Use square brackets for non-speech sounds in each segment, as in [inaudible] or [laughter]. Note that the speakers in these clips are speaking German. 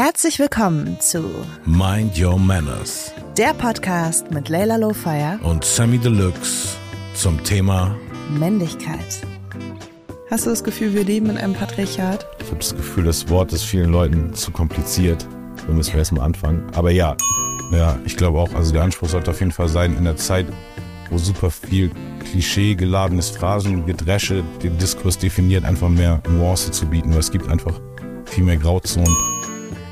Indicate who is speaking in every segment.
Speaker 1: Herzlich willkommen zu
Speaker 2: Mind Your Manners
Speaker 1: der Podcast mit Layla Lowfire
Speaker 2: und Sammy Deluxe zum Thema
Speaker 1: Männlichkeit. Hast du das Gefühl, wir leben in einem Patriarchat?
Speaker 3: Ich habe das Gefühl, das Wort ist vielen Leuten zu kompliziert. Da müssen wir erstmal anfangen. Aber ja, ja, ich glaube auch, also der Anspruch sollte auf jeden Fall sein, in der Zeit, wo super viel Klischee geladenes Phrasengedresche den Diskurs definiert, einfach mehr Nuance zu bieten, weil es gibt einfach viel mehr Grauzonen.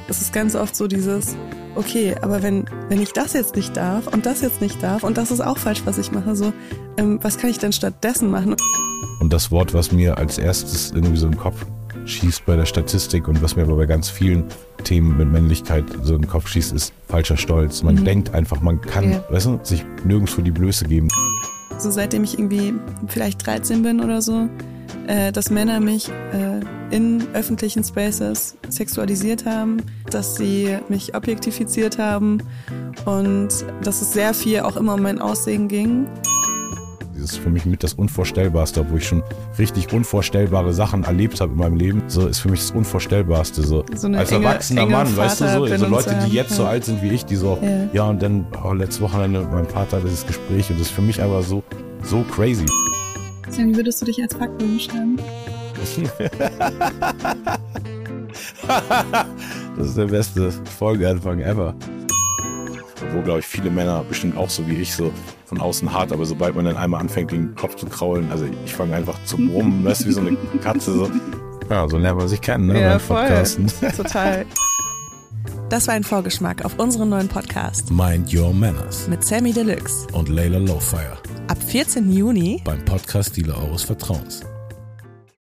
Speaker 4: Es ist ganz oft so dieses, okay, aber wenn, wenn ich das jetzt nicht darf und das jetzt nicht darf und das ist auch falsch, was ich mache, so, ähm, was kann ich denn stattdessen machen?
Speaker 3: Und das Wort, was mir als erstes irgendwie so im Kopf schießt bei der Statistik und was mir aber bei ganz vielen Themen mit Männlichkeit so im Kopf schießt, ist falscher Stolz. Man
Speaker 4: Mhm.
Speaker 3: denkt einfach, man kann,
Speaker 4: Ja.
Speaker 3: weißt du, sich nirgendwo die Blöße geben.
Speaker 4: So seitdem ich irgendwie vielleicht 13 bin oder so, äh, dass Männer mich äh, in öffentlichen Spaces sexualisiert haben, dass sie mich objektifiziert haben und dass es sehr viel auch immer um mein Aussehen ging.
Speaker 3: Das ist für mich mit das Unvorstellbarste, obwohl ich schon richtig unvorstellbare Sachen erlebt habe in meinem Leben. So ist für mich das Unvorstellbarste. So,
Speaker 4: So
Speaker 3: als
Speaker 4: enge-
Speaker 3: erwachsener
Speaker 4: enge
Speaker 3: Mann, weißt du, so, so Leute, die jetzt so
Speaker 4: ja.
Speaker 3: alt sind wie ich, die so,
Speaker 4: Ja.
Speaker 3: ja, und dann oh, letztes Wochenende mit meinem Vater dieses Gespräch und das ist für mich aber so, so crazy.
Speaker 4: Sam, würdest du dich als Fuckboy beschreiben? [laughs]
Speaker 3: Das ist der beste Folgeanfang ever. Obwohl, glaube ich, viele Männer bestimmt auch so wie ich so von außen hart, aber sobald man dann einmal anfängt, den Kopf zu kraulen, also ich fange einfach zu brummen, weißt du, wie so eine Katze. So. Ja, so lernt man sich kennen, ne?
Speaker 4: Ja,
Speaker 3: beim
Speaker 4: voll.
Speaker 3: Podcasten.
Speaker 4: Total.
Speaker 1: Das war ein Vorgeschmack auf unseren neuen Podcast
Speaker 2: Mind Your Manners
Speaker 1: mit Sammy Deluxe.
Speaker 2: und Layla Lowfire
Speaker 1: Ab 14. Juni
Speaker 2: beim Podcast Dealer eures Vertrauens.